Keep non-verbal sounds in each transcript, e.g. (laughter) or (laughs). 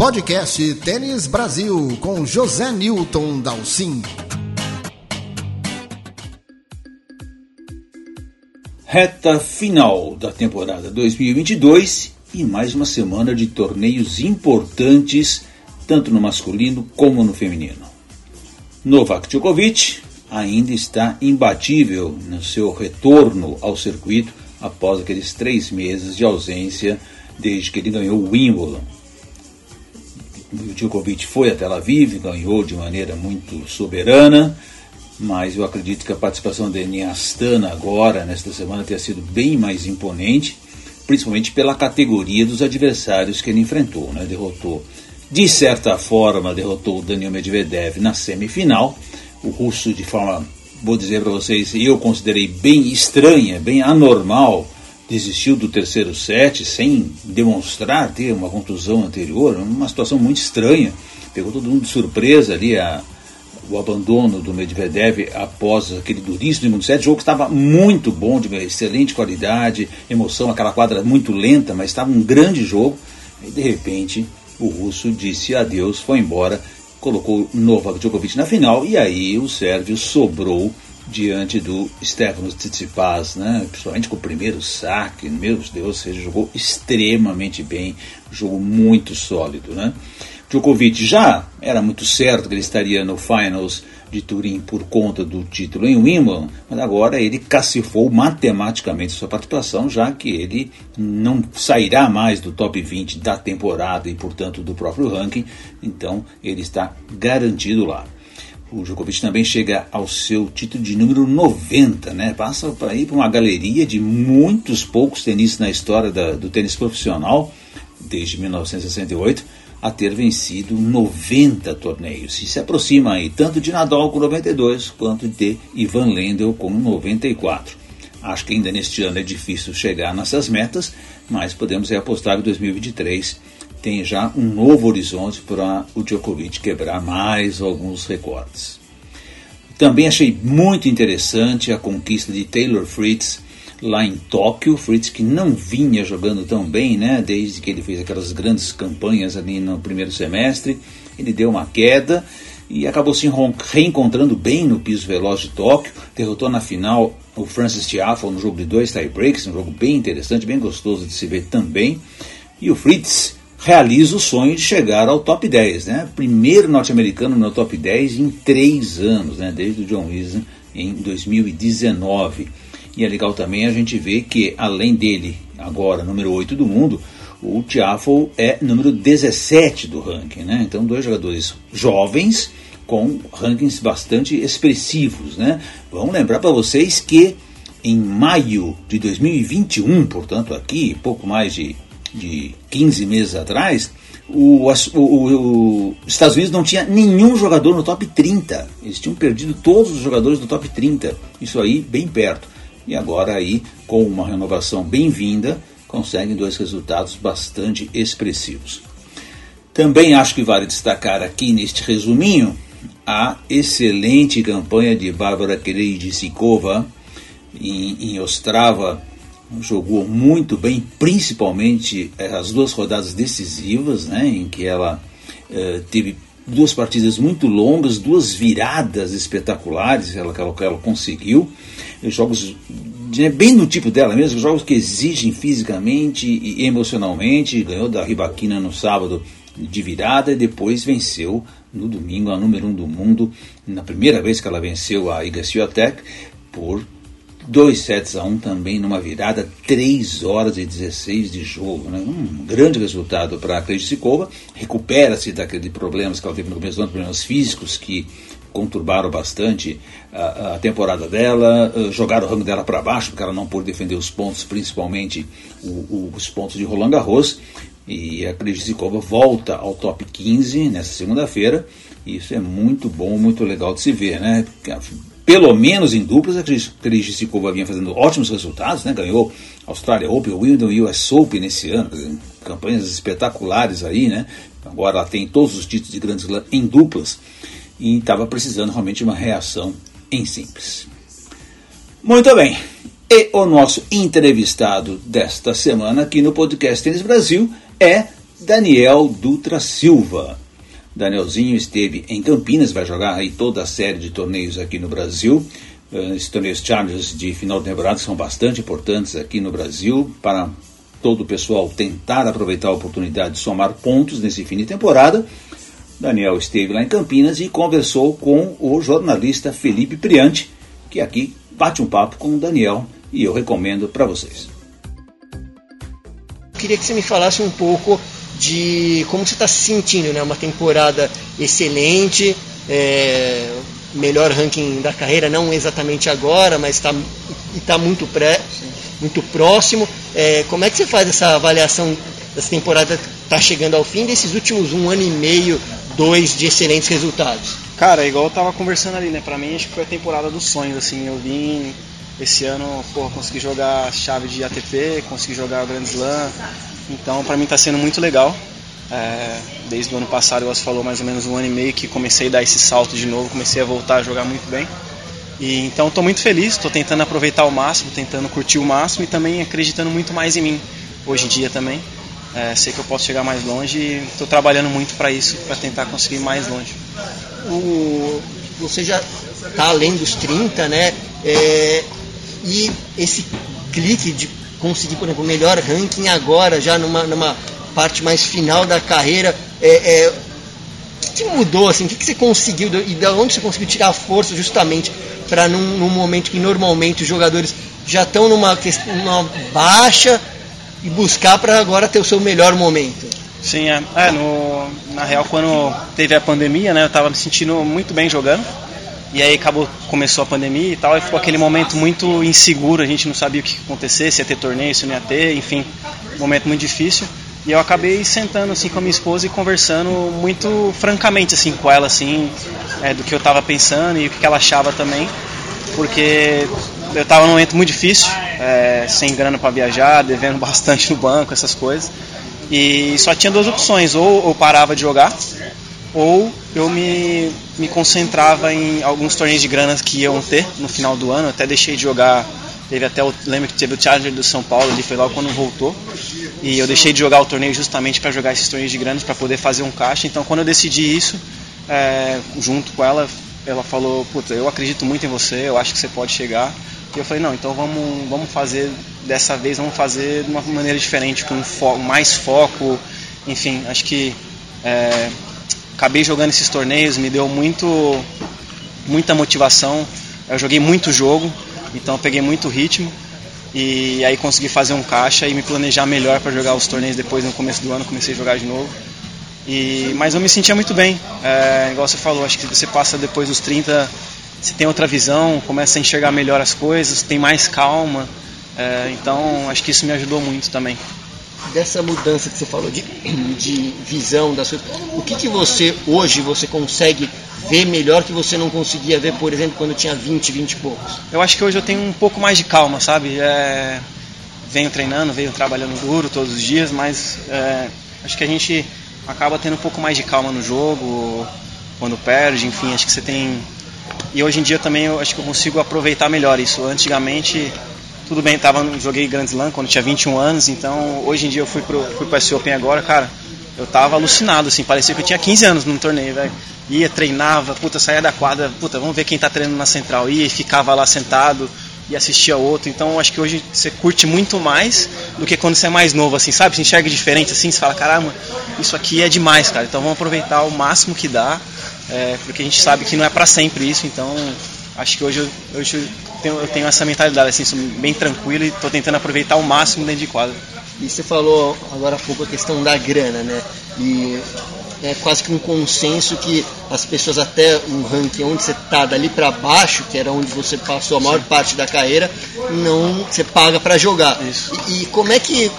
Podcast Tênis Brasil com José Newton Dalcin. Reta final da temporada 2022 e mais uma semana de torneios importantes, tanto no masculino como no feminino. Novak Djokovic ainda está imbatível no seu retorno ao circuito após aqueles três meses de ausência desde que ele ganhou o Wimbledon. Djokovic foi a Tel Aviv, ganhou de maneira muito soberana, mas eu acredito que a participação dele em Astana agora, nesta semana, tenha sido bem mais imponente, principalmente pela categoria dos adversários que ele enfrentou. Né? Derrotou, de certa forma, derrotou o Daniel Medvedev na semifinal, o russo de forma, vou dizer para vocês, eu considerei bem estranha, bem anormal, desistiu do terceiro set sem demonstrar ter uma contusão anterior, uma situação muito estranha. Pegou todo mundo de surpresa ali a, o abandono do Medvedev após aquele duríssimo set. O jogo estava muito bom, de excelente qualidade, emoção, aquela quadra muito lenta, mas estava um grande jogo. E de repente o russo disse adeus, foi embora, colocou Novak Djokovic na final e aí o sérvio sobrou diante do Stefanos Tsitsipas, né? principalmente com o primeiro saque, meu Deus, ele jogou extremamente bem, jogo muito sólido. Né? Djokovic já era muito certo que ele estaria no Finals de Turim por conta do título em Wimbledon, mas agora ele cacifou matematicamente sua participação, já que ele não sairá mais do top 20 da temporada e, portanto, do próprio ranking, então ele está garantido lá. O Djokovic também chega ao seu título de número 90, né? Passa para ir para uma galeria de muitos poucos tenistas na história da, do tênis profissional, desde 1968, a ter vencido 90 torneios. E se aproxima aí tanto de Nadal com 92, quanto de Ivan Lendl com 94. Acho que ainda neste ano é difícil chegar nessas metas, mas podemos apostar que 2023 tem já um novo horizonte para o Djokovic quebrar mais alguns recordes. Também achei muito interessante a conquista de Taylor Fritz lá em Tóquio. Fritz que não vinha jogando tão bem, né? Desde que ele fez aquelas grandes campanhas ali no primeiro semestre. Ele deu uma queda e acabou se reencontrando bem no piso veloz de Tóquio. Derrotou na final o Francis Tiafoe no jogo de dois tie-breaks, um jogo bem interessante, bem gostoso de se ver também. E o Fritz realiza o sonho de chegar ao top 10, né? Primeiro norte-americano no top 10 em três anos, né? Desde o John Wisner em 2019. E é legal também a gente ver que, além dele, agora número 8 do mundo, o Tiafoe é número 17 do ranking, né? Então, dois jogadores jovens com rankings bastante expressivos, né? Vamos lembrar para vocês que em maio de 2021, portanto aqui pouco mais de de 15 meses atrás, os Estados Unidos não tinha nenhum jogador no top 30. Eles tinham perdido todos os jogadores do top 30. Isso aí bem perto. E agora aí, com uma renovação bem-vinda, conseguem dois resultados bastante expressivos. Também acho que vale destacar aqui neste resuminho a excelente campanha de Bárbara Krejcikova em, em Ostrava jogou muito bem, principalmente eh, as duas rodadas decisivas, né, em que ela eh, teve duas partidas muito longas, duas viradas espetaculares ela, ela, ela conseguiu, jogos né, bem do tipo dela mesmo, jogos que exigem fisicamente e emocionalmente, ganhou da Ribaquina no sábado de virada e depois venceu no domingo a número um do mundo, na primeira vez que ela venceu a Iga Swiatek por 2 sets a 1 um também numa virada, 3 horas e 16 de jogo. Né? Um grande resultado para a Krejcikova. Recupera-se daqueles problemas que ela teve no começo do ano, problemas físicos que conturbaram bastante a, a temporada dela, uh, jogaram o rango dela para baixo, porque ela não pôde defender os pontos, principalmente o, o, os pontos de Roland Garros. E a Krejcikova volta ao top 15 nessa segunda-feira. Isso é muito bom, muito legal de se ver, né? Pelo menos em duplas, a Krejcikova vinha fazendo ótimos resultados, né? ganhou Australia Open, Wimbledon US Open nesse ano, campanhas espetaculares aí, né? Agora ela tem todos os títulos de grandes Slam em duplas e estava precisando realmente de uma reação em simples. Muito bem. E o nosso entrevistado desta semana aqui no podcast Tênis Brasil é Daniel Dutra Silva. Danielzinho esteve em Campinas, vai jogar aí toda a série de torneios aqui no Brasil. Uh, esses torneios Challengers de final de temporada são bastante importantes aqui no Brasil para todo o pessoal tentar aproveitar a oportunidade de somar pontos nesse fim de temporada. Daniel esteve lá em Campinas e conversou com o jornalista Felipe Priante, que aqui bate um papo com o Daniel e eu recomendo para vocês. Queria que você me falasse um pouco de como você está se sentindo, né? Uma temporada excelente, é, melhor ranking da carreira, não exatamente agora, mas está tá muito, pré, muito próximo. É, como é que você faz essa avaliação dessa temporada está chegando ao fim desses últimos um ano e meio, dois de excelentes resultados? Cara, igual eu tava conversando ali, né? Pra mim acho que foi a temporada dos sonhos, assim. Eu vim esse ano, porra, consegui jogar chave de ATP, consegui jogar o Grand Slam. Então pra mim tá sendo muito legal. É, desde o ano passado, você falou, mais ou menos um ano e meio que comecei a dar esse salto de novo, comecei a voltar a jogar muito bem. E, então estou muito feliz, estou tentando aproveitar o máximo, tentando curtir o máximo e também acreditando muito mais em mim hoje em dia também. É, sei que eu posso chegar mais longe e estou trabalhando muito para isso, para tentar conseguir ir mais longe. O, você já está além dos 30, né? É, e esse clique de conseguir, por exemplo, o melhor ranking agora, já numa, numa parte mais final da carreira, é, é, o que, mudou assim? O que, que você conseguiu e de onde você conseguiu tirar força justamente para num, num, momento que normalmente os jogadores já estão numa, numa baixa e buscar para agora ter o seu melhor momento? Sim, é, é no, na real quando teve a pandemia, né, eu estava me sentindo muito bem jogando. E aí acabou, começou a pandemia e tal, e ficou aquele momento muito inseguro, a gente não sabia o que ia acontecer, se ia ter torneio, se não ia ter, enfim, momento muito difícil. E eu acabei sentando assim com a minha esposa e conversando muito francamente assim com ela assim, é, do que eu estava pensando e o que ela achava também, porque eu estava num momento muito difícil, é, sem grana para viajar, devendo (laughs) bastante no banco, essas coisas. E só tinha duas opções, ou eu parava de jogar, ou eu me, me concentrava em alguns torneios de grana que iam ter no final do ano. Até deixei de jogar, teve até o, lembro que teve o Challenger do São Paulo, ali foi logo quando voltou. E eu deixei de jogar o torneio justamente para jogar esses torneios de grana para poder fazer um caixa. Então quando eu decidi isso, é, junto com ela, ela falou, puta, eu acredito muito em você, eu acho que você pode chegar. E eu falei, não, então vamos, vamos fazer dessa vez, vamos fazer de uma maneira diferente, com fo mais foco, enfim, acho que é, acabei jogando esses torneios, me deu muito, muita motivação, eu joguei muito jogo, então peguei muito ritmo e aí consegui fazer um caixa e me planejar melhor para jogar os torneios depois no começo do ano, comecei a jogar de novo. E, mas eu me sentia muito bem, é, igual você falou, acho que você passa depois dos 30 você tem outra visão, começa a enxergar melhor as coisas, tem mais calma. É, então acho que isso me ajudou muito também. Dessa mudança que você falou de, de visão das coisas, o que, que você hoje você consegue ver melhor que você não conseguia ver, por exemplo, quando tinha 20, 20 e poucos? Eu acho que hoje eu tenho um pouco mais de calma, sabe? É, venho treinando, venho trabalhando duro todos os dias, mas é, acho que a gente acaba tendo um pouco mais de calma no jogo, quando perde, enfim, acho que você tem e hoje em dia também eu acho que eu consigo aproveitar melhor isso. Antigamente, tudo bem, tava, joguei Grand Slam quando tinha 21 anos, então hoje em dia eu fui pro, fui pro S Open agora, cara, eu tava alucinado, assim, parecia que eu tinha 15 anos no torneio, velho. Ia, treinava, puta, saía da quadra, puta, vamos ver quem tá treinando na central. Ia e ficava lá sentado e assistia outro. Então acho que hoje você curte muito mais do que quando você é mais novo, assim, sabe? Você enxerga diferente, assim, você fala, caramba, isso aqui é demais, cara. Então vamos aproveitar o máximo que dá é, porque a gente sabe que não é para sempre isso, então acho que hoje, eu, hoje eu, tenho, eu tenho essa mentalidade, assim, sou bem tranquilo e estou tentando aproveitar o máximo dentro de quadra. E você falou agora há pouco a questão da grana, né? E é quase que um consenso que as pessoas até o ranking onde você está dali para baixo, que era onde você passou a maior Sim. parte da carreira, não você paga para jogar. E, e, como é que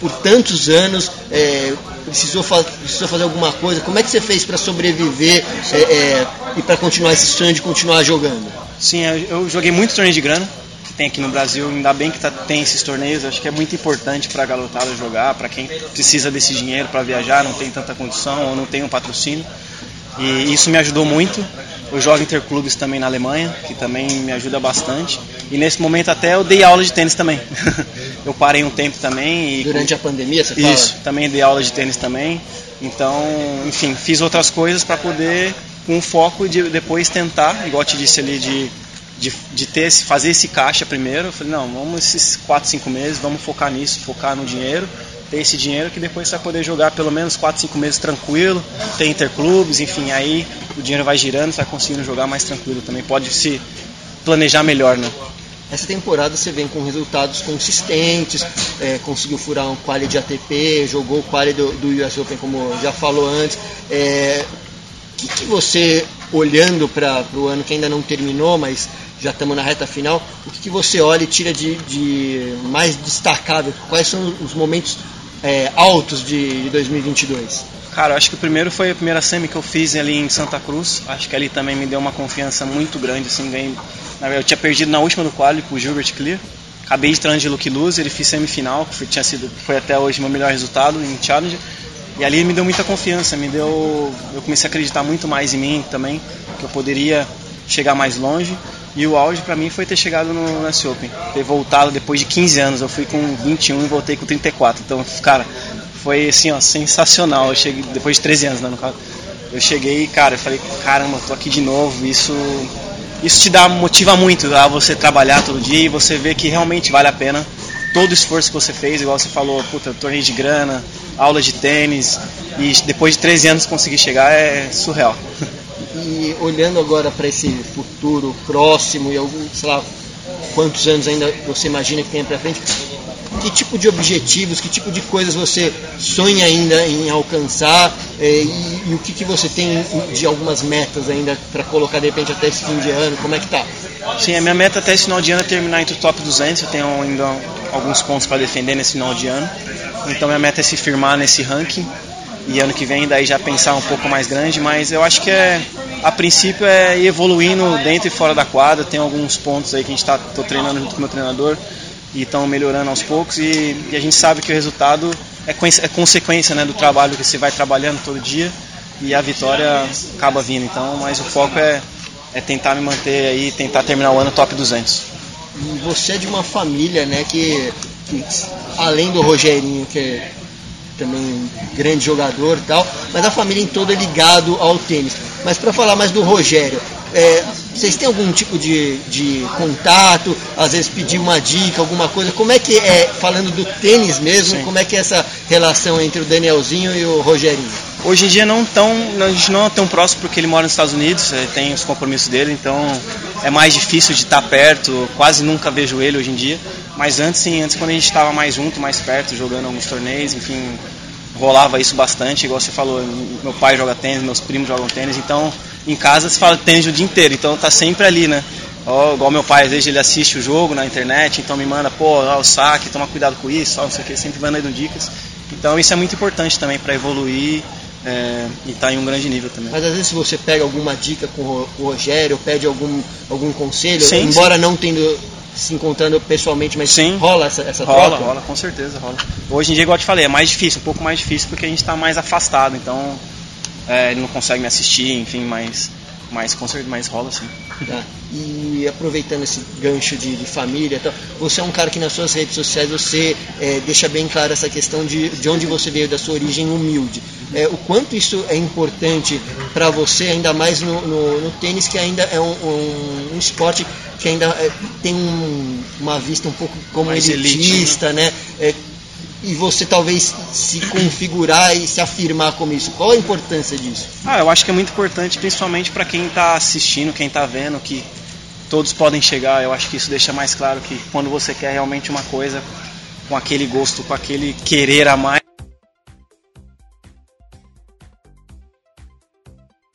por tantos anos é, precisou, fa precisou fazer alguma coisa? Como é que você fez para sobreviver é, é, e para continuar esse sonho de continuar jogando? Sim, eu joguei muito torneio de grana que tem aqui no Brasil. Ainda bem que tá, tem esses torneios. Acho que é muito importante para a garotada jogar, para quem precisa desse dinheiro para viajar, não tem tanta condição ou não tem um patrocínio. E isso me ajudou muito. Eu jogo interclubes também na Alemanha, que também me ajuda bastante. E nesse momento até eu dei aula de tênis também. (laughs) eu parei um tempo também. Durante a pandemia, você fala? Isso, também dei aula de tênis também. Então, enfim, fiz outras coisas para poder, com foco de depois tentar, igual te disse ali, de, de, de ter esse, fazer esse caixa primeiro. Eu falei, não, vamos esses 4, 5 meses, vamos focar nisso, focar no dinheiro ter esse dinheiro que depois você vai poder jogar pelo menos 4, 5 meses tranquilo, ter interclubes, enfim, aí o dinheiro vai girando, você vai conseguindo jogar mais tranquilo também, pode se planejar melhor, né? Essa temporada você vem com resultados consistentes, é, conseguiu furar um quali de ATP, jogou o quali do, do US Open, como já falou antes. É, o que, que você, olhando para o ano que ainda não terminou, mas já estamos na reta final, o que, que você olha e tira de, de, mais destacável? Quais são os momentos é, altos de, de 2022? Cara, acho que o primeiro foi a primeira semi que eu fiz ali em Santa Cruz. Acho que ali também me deu uma confiança muito grande, assim, ganhei. Eu tinha perdido na última do quali com o Gilbert Clear. Acabei de de Luke Loser e fiz semifinal, que foi, tinha sido, foi até hoje meu melhor resultado em Challenge. E ali me deu muita confiança, me deu, eu comecei a acreditar muito mais em mim também, que eu poderia chegar mais longe. E o auge para mim foi ter chegado no US Open, ter voltado depois de 15 anos. Eu fui com 21 e voltei com 34. Então, cara, foi assim, ó, sensacional. Eu cheguei depois de 13 anos, né, no caso. Eu cheguei cara, eu falei, caramba, tô aqui de novo. Isso isso te dá motiva muito a você trabalhar todo dia e você vê que realmente vale a pena todo o esforço que você fez, igual você falou, puta, torneio de grana, aula de tênis e depois de 13 anos conseguir chegar é surreal. E olhando agora para esse futuro próximo e algum, sei lá, quantos anos ainda você imagina que tem para frente, que tipo de objetivos, que tipo de coisas você sonha ainda em alcançar eh, e, e, o que, que você tem de algumas metas ainda para colocar de repente até esse fim de ano, como é que tá? Sim, a minha meta até esse final de ano é terminar entre o top 200, eu tenho ainda alguns pontos para defender nesse final de ano, então minha meta é se firmar nesse ranking e ano que vem daí já pensar um pouco mais grande, mas eu acho que é a princípio é ir evoluindo dentro e fora da quadra, tem alguns pontos aí que a gente está treinando junto com o meu treinador e estão melhorando aos poucos e, e, a gente sabe que o resultado é, é consequência né, do trabalho que você vai trabalhando todo dia e a vitória acaba vindo. Então, mas o foco é, é tentar me manter aí, tentar terminar o ano top 200. E você é de uma família, né, que, que além do Rogerinho, que é também um grande jogador e tal, mas a família em todo é ligado ao tênis. Mas para falar mais do Rogério, é, vocês têm algum tipo de, de contato, às vezes pedir uma dica, alguma coisa? Como é que é, falando do tênis mesmo, Sim. como é que é essa relação entre o Danielzinho e o Rogerinho? Hoje em dia não tão, a gente não é tão próximo porque ele mora nos Estados Unidos, tem os compromissos dele, então é mais difícil de estar perto, quase nunca vejo ele hoje em dia. Mas antes sim, antes quando a gente estava mais junto, mais perto, jogando alguns torneios, enfim, rolava isso bastante, igual você falou, meu pai joga tênis, meus primos jogam tênis, então em casa se fala tênis o dia inteiro, então tá sempre ali, né? Ó, igual meu pai, às vezes ele assiste o jogo na internet, então me manda, pô, ó, o saque, toma cuidado com isso, ó, não sei o que, sempre vai dando dicas. Então isso é muito importante também para evoluir é, e estar tá em um grande nível também. Mas às vezes se você pega alguma dica com o Rogério, pede algum, algum conselho, sim, embora sim. não tendo se encontrando pessoalmente, mas Sim, rola essa, essa rola, troca? Rola, com certeza, rola. Hoje em dia, igual eu te falei, é mais difícil, um pouco mais difícil porque a gente está mais afastado, então é, ele não consegue me assistir, enfim, mas, mas com certeza, mais rola sim. Tá. E aproveitando esse gancho de, de família, tá, você é um cara que nas suas redes sociais você é, deixa bem claro essa questão de, de onde você veio, da sua origem humilde. É, o quanto isso é importante para você, ainda mais no, no, no, tênis, que ainda é um, um, um esporte que ainda é, tem um, uma vista um pouco como mais elitista, elite, né? né? E você talvez se configurar e se afirmar como isso? Qual a importância disso? Ah, eu acho que é muito importante, principalmente para quem está assistindo, quem está vendo, que todos podem chegar. Eu acho que isso deixa mais claro que quando você quer realmente uma coisa, com aquele gosto, com aquele querer a mais.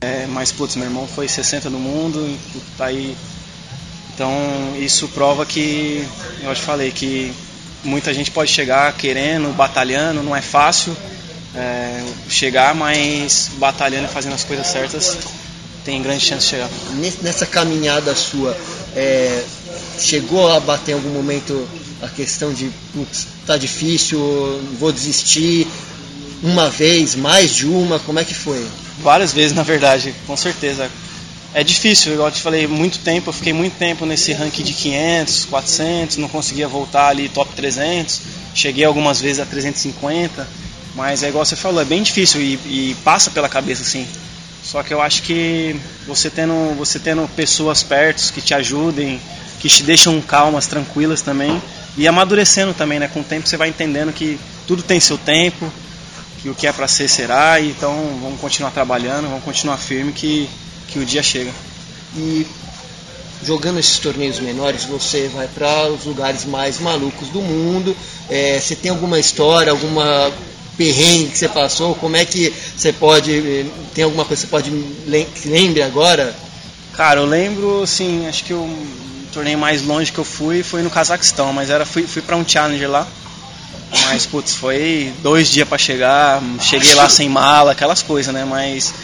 É, mas, putz, meu irmão foi 60 no mundo, tá aí. Então, isso prova que, eu te falei, que muita gente pode chegar querendo, batalhando, não é fácil é, chegar, mas batalhando e fazendo as coisas certas tem grande chance de chegar. Nessa caminhada sua, é, chegou a bater em algum momento a questão de tá difícil, vou desistir uma vez, mais de uma, como é que foi? Várias vezes, na verdade, com certeza. É difícil, igual eu te falei, muito tempo, eu fiquei muito tempo nesse ranking de 500, 400, não conseguia voltar ali top 300, cheguei algumas vezes a 350, mas é igual você falou, é bem difícil e, e passa pela cabeça assim. Só que eu acho que você tendo, você tendo pessoas perto que te ajudem, que te deixam calmas, tranquilas também, e amadurecendo também, né? Com o tempo você vai entendendo que tudo tem seu tempo, que o que é para ser será, então vamos continuar trabalhando, vamos continuar firme que, que o dia chega. E jogando esses torneios menores, você vai para os lugares mais malucos do mundo. É, você tem alguma história, alguma perrengue que você passou? Como é que você pode. Tem alguma coisa que você pode que lembre agora? Cara, eu lembro, assim, acho que o torneio mais longe que eu fui foi no Cazaquistão, mas era fui, fui para um challenger lá. Mas, putz, foi dois dias para chegar, cheguei lá (laughs) sem mala, aquelas coisas, né? Mas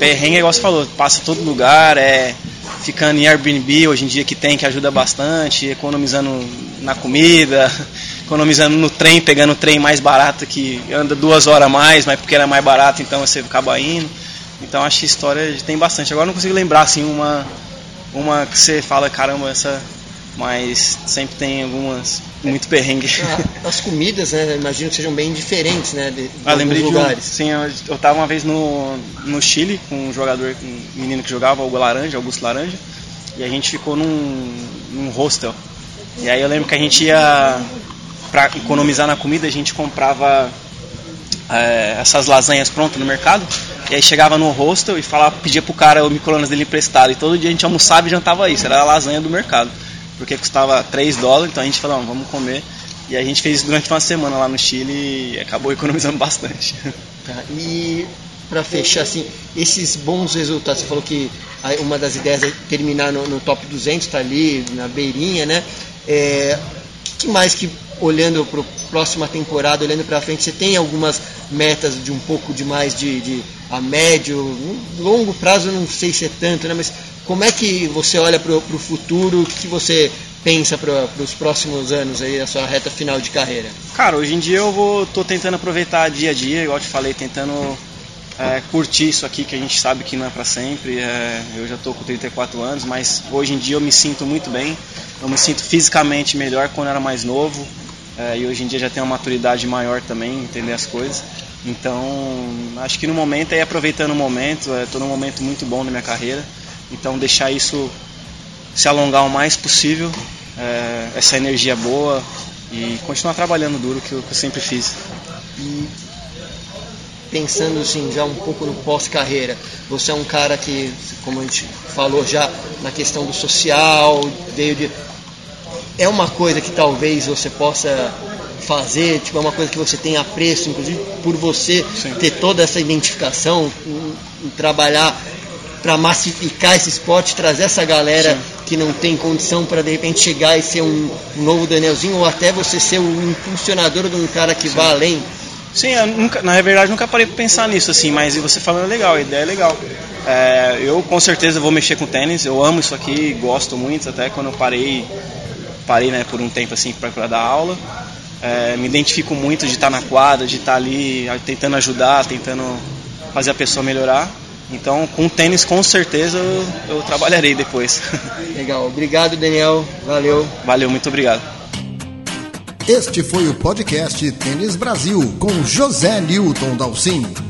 perrengue, igual você falou, passa todo lugar, é ficando em Airbnb hoje em dia que tem, que ajuda bastante, economizando na comida, (laughs) economizando no trem, pegando o trem mais barato que anda duas horas a mais, mas porque era mais barato, então você acaba indo. Então acho que história tem bastante. Agora não consigo lembrar assim uma uma que você fala, caramba, essa mas sempre tem algumas muito perrengue. Ah, (laughs) as comidas, né, imagino que sejam bem diferentes, né, de, de ah, lembrei lugares. De um, sim, eu, eu tava uma vez no, no Chile com um jogador, um menino que jogava, o Laranja, Augusto Laranja, e a gente ficou num, num hostel. E aí eu lembro que a gente ia para economizar na comida, a gente comprava é, essas lasanhas prontas no mercado. E aí chegava no hostel e falava, pedia pro cara o micro-ondas dele emprestado. E todo dia a gente almoçava e jantava isso, era a lasanha do mercado porque custava 3 dólares, então a gente falou, vamos comer. E a gente fez durante uma semana lá no Chile e acabou economizando (laughs) bastante. Tá, e para fechar, assim, esses bons resultados, você falou que uma das ideias é terminar no, no top 200, tá ali na beirinha, né? É, que mais que olhando para a próxima temporada, olhando para frente, você tem algumas metas de um pouco de mais de, de a médio, longo prazo, não sei se é tanto, né? Mas como é que você olha para o futuro? O que você pensa para os próximos anos aí, a sua reta final de carreira? Cara, hoje em dia eu vou, tô tentando aproveitar dia a dia, igual te falei, tentando é, curtir isso aqui que a gente sabe que não é para sempre. É, eu já estou com 34 anos, mas hoje em dia eu me sinto muito bem. Eu me sinto fisicamente melhor quando era mais novo. É, e hoje em dia já tenho uma maturidade maior também, entender as coisas. Então, acho que no momento é aproveitando o momento, estou num momento muito bom na minha carreira. Então deixar isso se alongar o mais possível, é, essa energia boa e continuar trabalhando duro que eu, que eu sempre fiz. E pensando assim, já um pouco no pós-carreira, você é um cara que, como a gente falou já, na questão do social, veio de. É uma coisa que talvez você possa fazer, tipo, é uma coisa que você tem apreço, inclusive por você Sim. ter toda essa identificação, trabalhar para massificar esse esporte, trazer essa galera Sim. que não tem condição para de repente chegar e ser um, um, novo Danielzinho, ou até você ser um impulsionador de um cara que Sim. vá além? Sim, nunca, na verdade nunca parei para pensar nisso assim, mas você falando é legal, a ideia é legal. É, eu com certeza vou mexer com tênis, eu amo isso aqui, gosto muito, até quando eu parei, parei né, por um tempo assim para dar aula. É, me identifico muito de estar na quadra, de estar ali tentando ajudar, tentando fazer a pessoa melhorar. Então, com tênis, com certeza eu, eu trabalharei depois. (laughs) Legal, obrigado Daniel, valeu. Valeu, muito obrigado. Este foi o podcast Tênis Brasil com José Newton Dalcin.